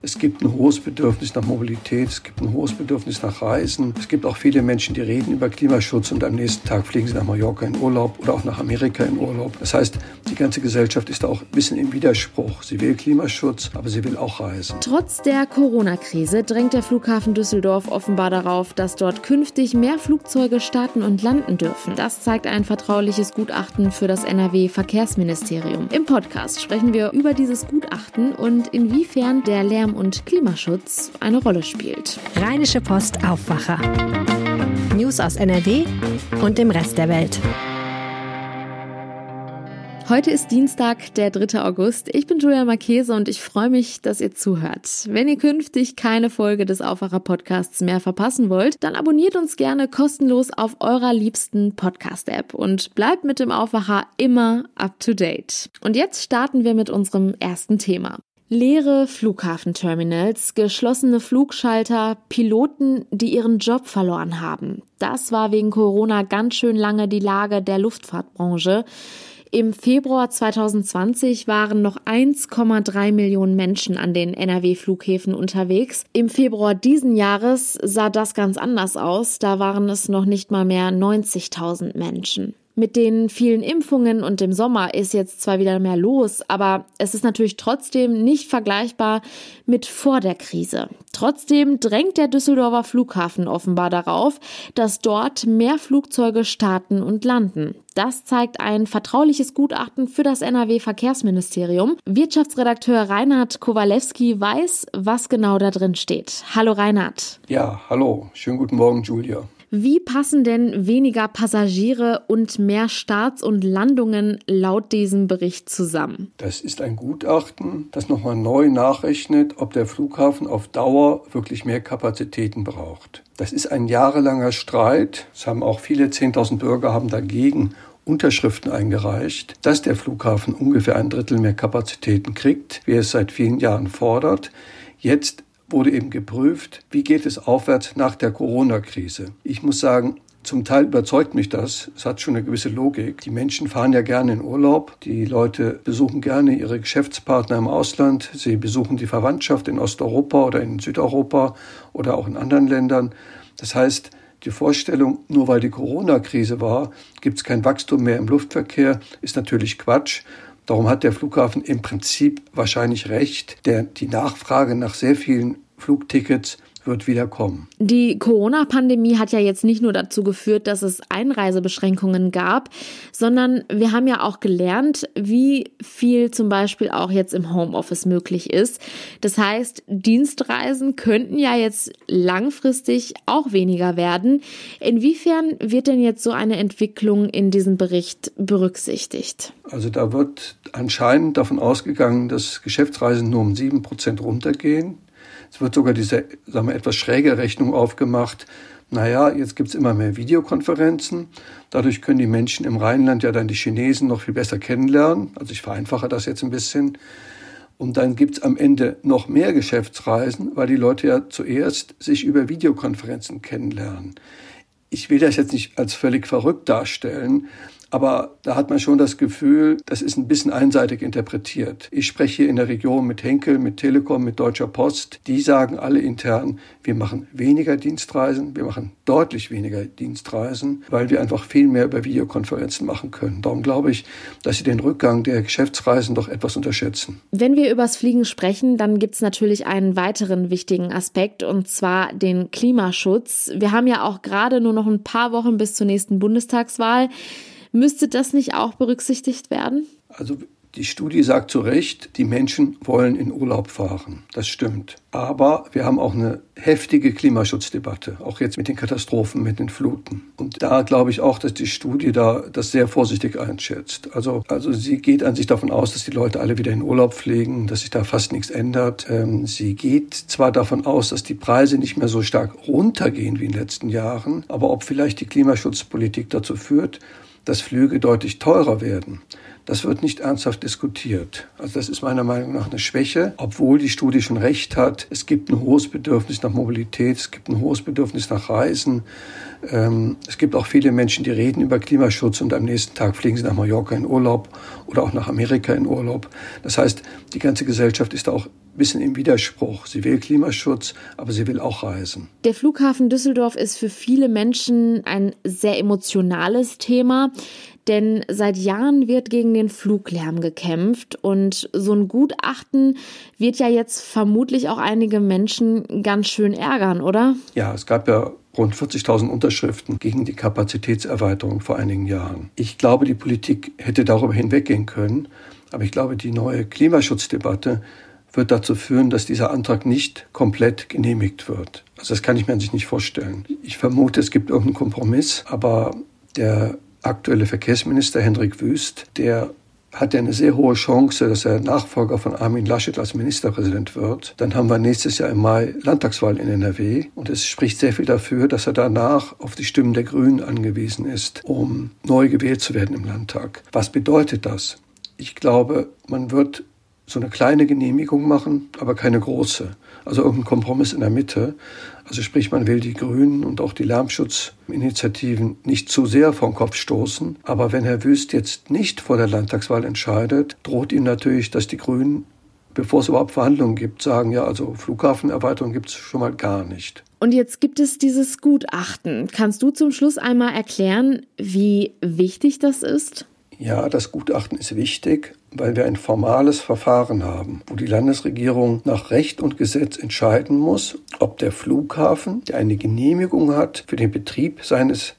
Es gibt ein hohes Bedürfnis nach Mobilität, es gibt ein hohes Bedürfnis nach Reisen. Es gibt auch viele Menschen, die reden über Klimaschutz und am nächsten Tag fliegen sie nach Mallorca in Urlaub oder auch nach Amerika in Urlaub. Das heißt, die ganze Gesellschaft ist auch ein bisschen im Widerspruch. Sie will Klimaschutz, aber sie will auch reisen. Trotz der Corona-Krise drängt der Flughafen Düsseldorf offenbar darauf, dass dort künftig mehr Flugzeuge starten und landen dürfen. Das zeigt ein vertrauliches Gutachten für das NRW-Verkehrsministerium. Im Podcast sprechen wir über dieses Gutachten und inwiefern der Lärm Lärm- und Klimaschutz eine Rolle spielt. Rheinische Post Aufwacher. News aus NRW und dem Rest der Welt. Heute ist Dienstag, der 3. August. Ich bin Julia Marchese und ich freue mich, dass ihr zuhört. Wenn ihr künftig keine Folge des Aufwacher Podcasts mehr verpassen wollt, dann abonniert uns gerne kostenlos auf eurer liebsten Podcast-App und bleibt mit dem Aufwacher immer up to date. Und jetzt starten wir mit unserem ersten Thema. Leere Flughafenterminals, geschlossene Flugschalter, Piloten, die ihren Job verloren haben. Das war wegen Corona ganz schön lange die Lage der Luftfahrtbranche. Im Februar 2020 waren noch 1,3 Millionen Menschen an den NRW-Flughäfen unterwegs. Im Februar diesen Jahres sah das ganz anders aus. Da waren es noch nicht mal mehr 90.000 Menschen. Mit den vielen Impfungen und dem Sommer ist jetzt zwar wieder mehr los, aber es ist natürlich trotzdem nicht vergleichbar mit vor der Krise. Trotzdem drängt der Düsseldorfer Flughafen offenbar darauf, dass dort mehr Flugzeuge starten und landen. Das zeigt ein vertrauliches Gutachten für das NRW Verkehrsministerium. Wirtschaftsredakteur Reinhard Kowalewski weiß, was genau da drin steht. Hallo Reinhard. Ja, hallo. Schönen guten Morgen, Julia. Wie passen denn weniger Passagiere und mehr Starts und Landungen laut diesem Bericht zusammen? Das ist ein Gutachten, das nochmal neu nachrechnet, ob der Flughafen auf Dauer wirklich mehr Kapazitäten braucht. Das ist ein jahrelanger Streit. Es haben auch viele 10.000 Bürger haben dagegen Unterschriften eingereicht, dass der Flughafen ungefähr ein Drittel mehr Kapazitäten kriegt, wie es seit vielen Jahren fordert. Jetzt wurde eben geprüft, wie geht es aufwärts nach der Corona-Krise. Ich muss sagen, zum Teil überzeugt mich das. Es hat schon eine gewisse Logik. Die Menschen fahren ja gerne in Urlaub. Die Leute besuchen gerne ihre Geschäftspartner im Ausland. Sie besuchen die Verwandtschaft in Osteuropa oder in Südeuropa oder auch in anderen Ländern. Das heißt, die Vorstellung, nur weil die Corona-Krise war, gibt es kein Wachstum mehr im Luftverkehr, ist natürlich Quatsch. Darum hat der Flughafen im Prinzip wahrscheinlich recht. Der, die Nachfrage nach sehr vielen Flugtickets wird wieder kommen. Die Corona-Pandemie hat ja jetzt nicht nur dazu geführt, dass es Einreisebeschränkungen gab, sondern wir haben ja auch gelernt, wie viel zum Beispiel auch jetzt im Homeoffice möglich ist. Das heißt, Dienstreisen könnten ja jetzt langfristig auch weniger werden. Inwiefern wird denn jetzt so eine Entwicklung in diesem Bericht berücksichtigt? Also da wird anscheinend davon ausgegangen, dass Geschäftsreisen nur um sieben Prozent runtergehen. Es wird sogar diese sagen wir, etwas schräge Rechnung aufgemacht. Naja, jetzt gibt's immer mehr Videokonferenzen. Dadurch können die Menschen im Rheinland ja dann die Chinesen noch viel besser kennenlernen. Also ich vereinfache das jetzt ein bisschen. Und dann gibt's am Ende noch mehr Geschäftsreisen, weil die Leute ja zuerst sich über Videokonferenzen kennenlernen. Ich will das jetzt nicht als völlig verrückt darstellen, aber da hat man schon das Gefühl, das ist ein bisschen einseitig interpretiert. Ich spreche hier in der Region mit Henkel, mit Telekom, mit Deutscher Post. Die sagen alle intern, wir machen weniger Dienstreisen, wir machen deutlich weniger Dienstreisen, weil wir einfach viel mehr über Videokonferenzen machen können. Darum glaube ich, dass sie den Rückgang der Geschäftsreisen doch etwas unterschätzen. Wenn wir übers Fliegen sprechen, dann gibt es natürlich einen weiteren wichtigen Aspekt und zwar den Klimaschutz. Wir haben ja auch gerade nur noch ein paar Wochen bis zur nächsten Bundestagswahl. Müsste das nicht auch berücksichtigt werden? Also die Studie sagt zu Recht, die Menschen wollen in Urlaub fahren. Das stimmt. Aber wir haben auch eine heftige Klimaschutzdebatte, auch jetzt mit den Katastrophen, mit den Fluten. Und da glaube ich auch, dass die Studie da das sehr vorsichtig einschätzt. Also, also sie geht an sich davon aus, dass die Leute alle wieder in Urlaub fliegen, dass sich da fast nichts ändert. Ähm, sie geht zwar davon aus, dass die Preise nicht mehr so stark runtergehen wie in den letzten Jahren, aber ob vielleicht die Klimaschutzpolitik dazu führt, dass Flüge deutlich teurer werden. Das wird nicht ernsthaft diskutiert. Also das ist meiner Meinung nach eine Schwäche, obwohl die Studie schon recht hat. Es gibt ein hohes Bedürfnis nach Mobilität, es gibt ein hohes Bedürfnis nach Reisen. Ähm, es gibt auch viele Menschen, die reden über Klimaschutz und am nächsten Tag fliegen sie nach Mallorca in Urlaub oder auch nach Amerika in Urlaub. Das heißt, die ganze Gesellschaft ist auch ein bisschen im Widerspruch. Sie will Klimaschutz, aber sie will auch reisen. Der Flughafen Düsseldorf ist für viele Menschen ein sehr emotionales Thema. Denn seit Jahren wird gegen den Fluglärm gekämpft und so ein Gutachten wird ja jetzt vermutlich auch einige Menschen ganz schön ärgern, oder? Ja, es gab ja rund 40.000 Unterschriften gegen die Kapazitätserweiterung vor einigen Jahren. Ich glaube, die Politik hätte darüber hinweggehen können, aber ich glaube, die neue Klimaschutzdebatte wird dazu führen, dass dieser Antrag nicht komplett genehmigt wird. Also das kann ich mir sich nicht vorstellen. Ich vermute, es gibt irgendeinen Kompromiss, aber der aktuelle Verkehrsminister Hendrik Wüst, der hat eine sehr hohe Chance, dass er Nachfolger von Armin Laschet als Ministerpräsident wird. Dann haben wir nächstes Jahr im Mai Landtagswahl in NRW und es spricht sehr viel dafür, dass er danach auf die Stimmen der Grünen angewiesen ist, um neu gewählt zu werden im Landtag. Was bedeutet das? Ich glaube, man wird so eine kleine Genehmigung machen, aber keine große. Also irgendein Kompromiss in der Mitte. Also sprich, man will die Grünen und auch die Lärmschutzinitiativen nicht zu sehr vom Kopf stoßen. Aber wenn Herr Wüst jetzt nicht vor der Landtagswahl entscheidet, droht ihm natürlich, dass die Grünen, bevor es überhaupt Verhandlungen gibt, sagen, ja, also Flughafenerweiterung gibt es schon mal gar nicht. Und jetzt gibt es dieses Gutachten. Kannst du zum Schluss einmal erklären, wie wichtig das ist? Ja, das Gutachten ist wichtig, weil wir ein formales Verfahren haben, wo die Landesregierung nach Recht und Gesetz entscheiden muss, ob der Flughafen, der eine Genehmigung hat für den Betrieb seines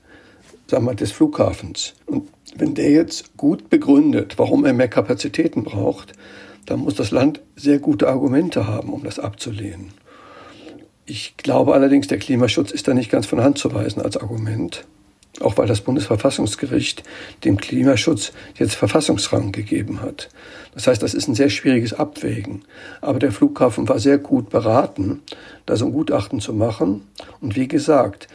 sagen wir, des Flughafens. Und wenn der jetzt gut begründet, warum er mehr Kapazitäten braucht, dann muss das Land sehr gute Argumente haben, um das abzulehnen. Ich glaube allerdings, der Klimaschutz ist da nicht ganz von Hand zu weisen als Argument auch weil das Bundesverfassungsgericht dem Klimaschutz jetzt Verfassungsrang gegeben hat. Das heißt, das ist ein sehr schwieriges Abwägen. Aber der Flughafen war sehr gut beraten, da so ein Gutachten zu machen. Und wie gesagt,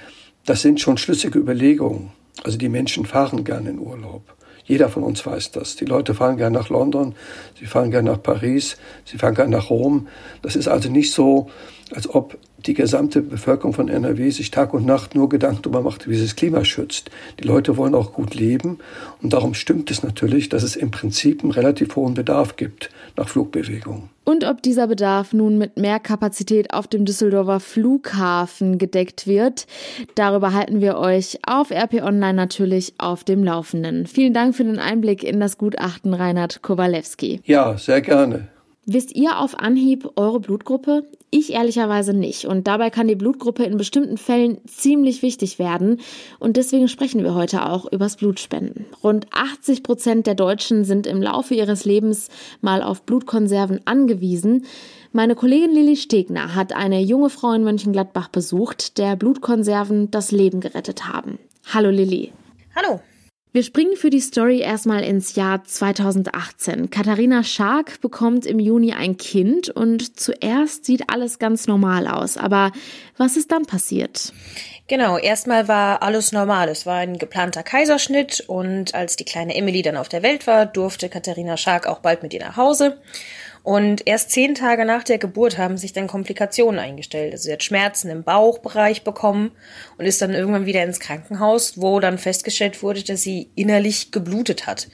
das sind schon schlüssige Überlegungen. Also die Menschen fahren gerne in Urlaub. Jeder von uns weiß das. Die Leute fahren gerne nach London, sie fahren gerne nach Paris, sie fahren gerne nach Rom. Das ist also nicht so, als ob die gesamte Bevölkerung von NRW sich Tag und Nacht nur Gedanken darüber macht, wie sie das Klima schützt. Die Leute wollen auch gut leben und darum stimmt es natürlich, dass es im Prinzip einen relativ hohen Bedarf gibt nach Flugbewegungen. Und ob dieser Bedarf nun mit mehr Kapazität auf dem Düsseldorfer Flughafen gedeckt wird, darüber halten wir euch auf RP Online natürlich auf dem Laufenden. Vielen Dank für den Einblick in das Gutachten Reinhard Kowalewski. Ja, sehr gerne. Wisst ihr auf Anhieb eure Blutgruppe? Ich ehrlicherweise nicht. Und dabei kann die Blutgruppe in bestimmten Fällen ziemlich wichtig werden. Und deswegen sprechen wir heute auch übers Blutspenden. Rund 80 Prozent der Deutschen sind im Laufe ihres Lebens mal auf Blutkonserven angewiesen. Meine Kollegin Lilly Stegner hat eine junge Frau in Mönchengladbach besucht, der Blutkonserven das Leben gerettet haben. Hallo Lilly. Hallo. Wir springen für die Story erstmal ins Jahr 2018. Katharina Schark bekommt im Juni ein Kind und zuerst sieht alles ganz normal aus. Aber was ist dann passiert? Genau, erstmal war alles normal. Es war ein geplanter Kaiserschnitt und als die kleine Emily dann auf der Welt war, durfte Katharina Schark auch bald mit ihr nach Hause. Und erst zehn Tage nach der Geburt haben sich dann Komplikationen eingestellt. Also sie hat Schmerzen im Bauchbereich bekommen und ist dann irgendwann wieder ins Krankenhaus, wo dann festgestellt wurde, dass sie innerlich geblutet hat.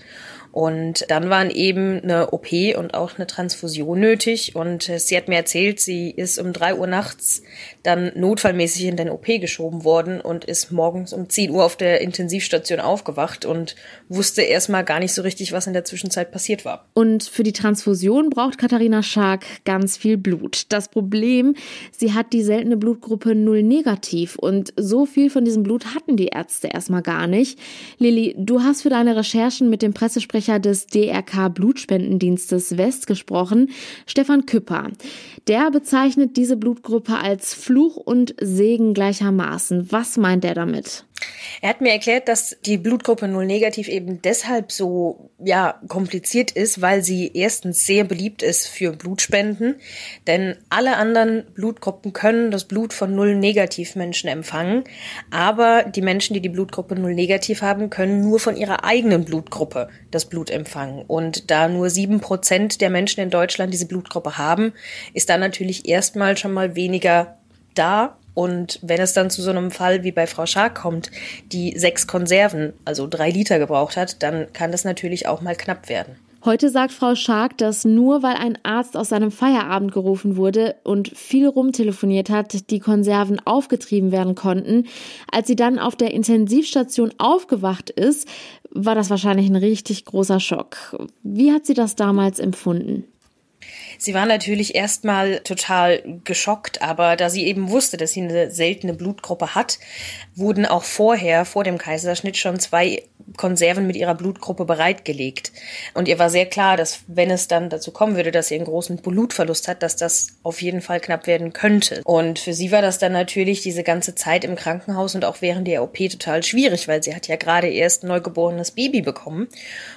Und dann waren eben eine OP und auch eine Transfusion nötig. Und äh, sie hat mir erzählt, sie ist um drei Uhr nachts dann notfallmäßig in den OP geschoben worden und ist morgens um 10 Uhr auf der Intensivstation aufgewacht und wusste erstmal gar nicht so richtig, was in der Zwischenzeit passiert war. Und für die Transfusion braucht Katharina Schark ganz viel Blut. Das Problem, sie hat die seltene Blutgruppe 0 negativ und so viel von diesem Blut hatten die Ärzte erstmal gar nicht. Lilly, du hast für deine Recherchen mit dem Pressesprecher Sprecher des DRK Blutspendendienstes West gesprochen, Stefan Küpper. Der bezeichnet diese Blutgruppe als Fluch und Segen gleichermaßen. Was meint er damit? Er hat mir erklärt, dass die Blutgruppe Null negativ eben deshalb so ja kompliziert ist, weil sie erstens sehr beliebt ist für Blutspenden, denn alle anderen Blutgruppen können das Blut von Null negativ Menschen empfangen, aber die Menschen, die die Blutgruppe Null negativ haben, können nur von ihrer eigenen Blutgruppe das Blut empfangen. Und da nur sieben Prozent der Menschen in Deutschland diese Blutgruppe haben, ist da natürlich erstmal schon mal weniger da und wenn es dann zu so einem Fall wie bei Frau Schark kommt, die sechs Konserven, also drei Liter gebraucht hat, dann kann das natürlich auch mal knapp werden. Heute sagt Frau Schark, dass nur weil ein Arzt aus seinem Feierabend gerufen wurde und viel rumtelefoniert hat, die Konserven aufgetrieben werden konnten. Als sie dann auf der Intensivstation aufgewacht ist, war das wahrscheinlich ein richtig großer Schock. Wie hat sie das damals empfunden? Sie war natürlich erstmal total geschockt, aber da sie eben wusste, dass sie eine seltene Blutgruppe hat, wurden auch vorher, vor dem Kaiserschnitt, schon zwei Konserven mit ihrer Blutgruppe bereitgelegt. Und ihr war sehr klar, dass wenn es dann dazu kommen würde, dass sie einen großen Blutverlust hat, dass das auf jeden Fall knapp werden könnte. Und für sie war das dann natürlich diese ganze Zeit im Krankenhaus und auch während der OP total schwierig, weil sie hat ja gerade erst ein neugeborenes Baby bekommen.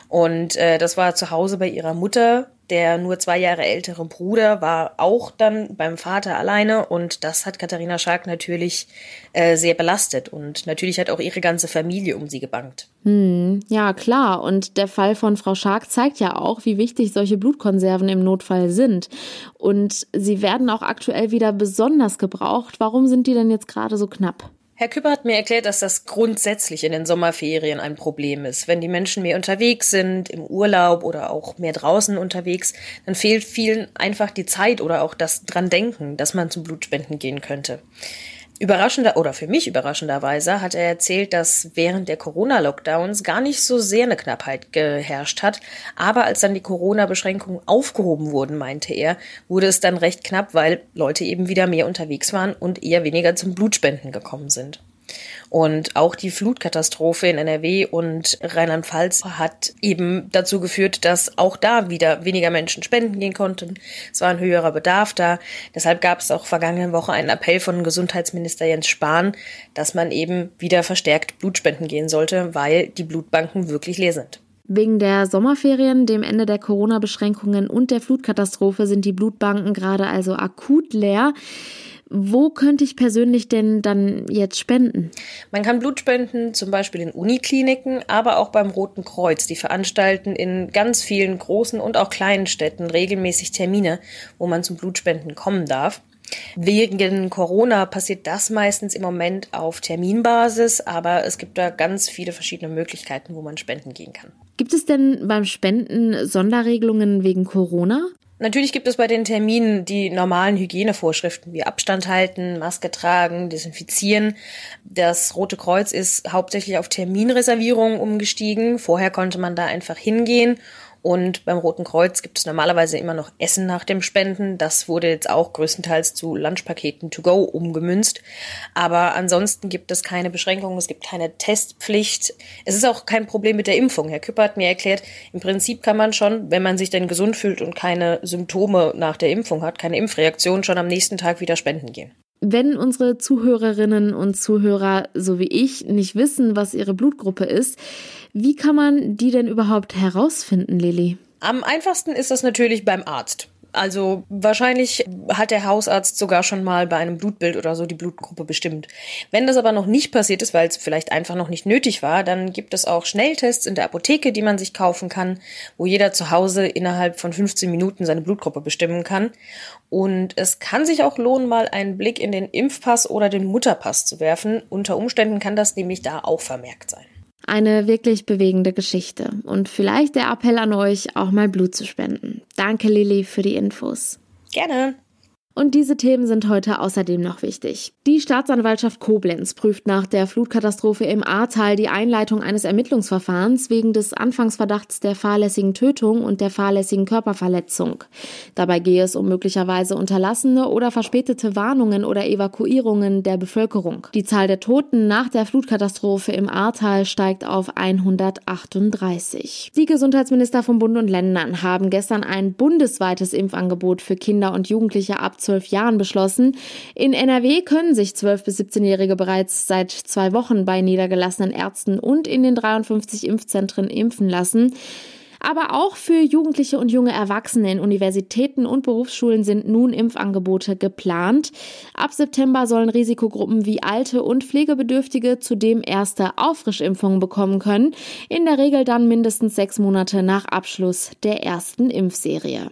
Und äh, das war zu Hause bei ihrer Mutter der nur zwei Jahre ältere Bruder war auch dann beim Vater alleine und das hat Katharina Schark natürlich äh, sehr belastet und natürlich hat auch ihre ganze Familie um sie gebankt. Hm, ja, klar. Und der Fall von Frau Schark zeigt ja auch, wie wichtig solche Blutkonserven im Notfall sind. Und sie werden auch aktuell wieder besonders gebraucht. Warum sind die denn jetzt gerade so knapp? Herr Küpper hat mir erklärt, dass das grundsätzlich in den Sommerferien ein Problem ist. Wenn die Menschen mehr unterwegs sind, im Urlaub oder auch mehr draußen unterwegs, dann fehlt vielen einfach die Zeit oder auch das dran denken, dass man zum Blutspenden gehen könnte. Überraschender oder für mich überraschenderweise hat er erzählt, dass während der Corona-Lockdowns gar nicht so sehr eine Knappheit geherrscht hat. Aber als dann die Corona-Beschränkungen aufgehoben wurden, meinte er, wurde es dann recht knapp, weil Leute eben wieder mehr unterwegs waren und eher weniger zum Blutspenden gekommen sind. Und auch die Flutkatastrophe in NRW und Rheinland-Pfalz hat eben dazu geführt, dass auch da wieder weniger Menschen spenden gehen konnten. Es war ein höherer Bedarf da. Deshalb gab es auch vergangene Woche einen Appell von Gesundheitsminister Jens Spahn, dass man eben wieder verstärkt Blutspenden gehen sollte, weil die Blutbanken wirklich leer sind. Wegen der Sommerferien, dem Ende der Corona-Beschränkungen und der Flutkatastrophe sind die Blutbanken gerade also akut leer. Wo könnte ich persönlich denn dann jetzt spenden? Man kann Blut spenden, zum Beispiel in Unikliniken, aber auch beim Roten Kreuz. Die veranstalten in ganz vielen großen und auch kleinen Städten regelmäßig Termine, wo man zum Blutspenden kommen darf. Wegen Corona passiert das meistens im Moment auf Terminbasis, aber es gibt da ganz viele verschiedene Möglichkeiten, wo man spenden gehen kann. Gibt es denn beim Spenden Sonderregelungen wegen Corona? Natürlich gibt es bei den Terminen die normalen Hygienevorschriften wie Abstand halten, Maske tragen, desinfizieren. Das Rote Kreuz ist hauptsächlich auf Terminreservierungen umgestiegen. Vorher konnte man da einfach hingehen und beim Roten Kreuz gibt es normalerweise immer noch Essen nach dem Spenden. Das wurde jetzt auch größtenteils zu Lunchpaketen to go umgemünzt. Aber ansonsten gibt es keine Beschränkungen, es gibt keine Testpflicht. Es ist auch kein Problem mit der Impfung. Herr Küpper hat mir erklärt, im Prinzip kann man schon, wenn man sich denn gesund fühlt und keine Symptome nach der Impfung hat, keine Impfreaktion, schon am nächsten Tag wieder spenden gehen. Wenn unsere Zuhörerinnen und Zuhörer, so wie ich, nicht wissen, was ihre Blutgruppe ist, wie kann man die denn überhaupt herausfinden, Lilly? Am einfachsten ist das natürlich beim Arzt. Also wahrscheinlich hat der Hausarzt sogar schon mal bei einem Blutbild oder so die Blutgruppe bestimmt. Wenn das aber noch nicht passiert ist, weil es vielleicht einfach noch nicht nötig war, dann gibt es auch Schnelltests in der Apotheke, die man sich kaufen kann, wo jeder zu Hause innerhalb von 15 Minuten seine Blutgruppe bestimmen kann. Und es kann sich auch lohnen, mal einen Blick in den Impfpass oder den Mutterpass zu werfen. Unter Umständen kann das nämlich da auch vermerkt sein. Eine wirklich bewegende Geschichte und vielleicht der Appell an euch, auch mal Blut zu spenden. Danke, Lilly, für die Infos. Gerne. Und diese Themen sind heute außerdem noch wichtig. Die Staatsanwaltschaft Koblenz prüft nach der Flutkatastrophe im Ahrtal die Einleitung eines Ermittlungsverfahrens wegen des Anfangsverdachts der fahrlässigen Tötung und der fahrlässigen Körperverletzung. Dabei gehe es um möglicherweise unterlassene oder verspätete Warnungen oder Evakuierungen der Bevölkerung. Die Zahl der Toten nach der Flutkatastrophe im Ahrtal steigt auf 138. Die Gesundheitsminister von Bund und Ländern haben gestern ein bundesweites Impfangebot für Kinder und Jugendliche ab zwölf Jahren beschlossen. In NRW können sich 12- bis 17-Jährige bereits seit zwei Wochen bei niedergelassenen Ärzten und in den 53 Impfzentren impfen lassen. Aber auch für Jugendliche und junge Erwachsene in Universitäten und Berufsschulen sind nun Impfangebote geplant. Ab September sollen Risikogruppen wie Alte und Pflegebedürftige zudem erste Auffrischimpfungen bekommen können. In der Regel dann mindestens sechs Monate nach Abschluss der ersten Impfserie.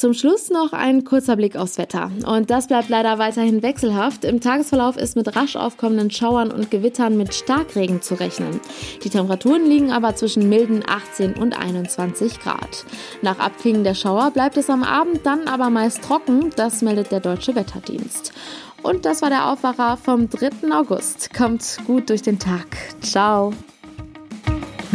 Zum Schluss noch ein kurzer Blick aufs Wetter. Und das bleibt leider weiterhin wechselhaft. Im Tagesverlauf ist mit rasch aufkommenden Schauern und Gewittern mit Starkregen zu rechnen. Die Temperaturen liegen aber zwischen milden 18 und 21 Grad. Nach Abklingen der Schauer bleibt es am Abend dann aber meist trocken. Das meldet der Deutsche Wetterdienst. Und das war der Aufwacher vom 3. August. Kommt gut durch den Tag. Ciao.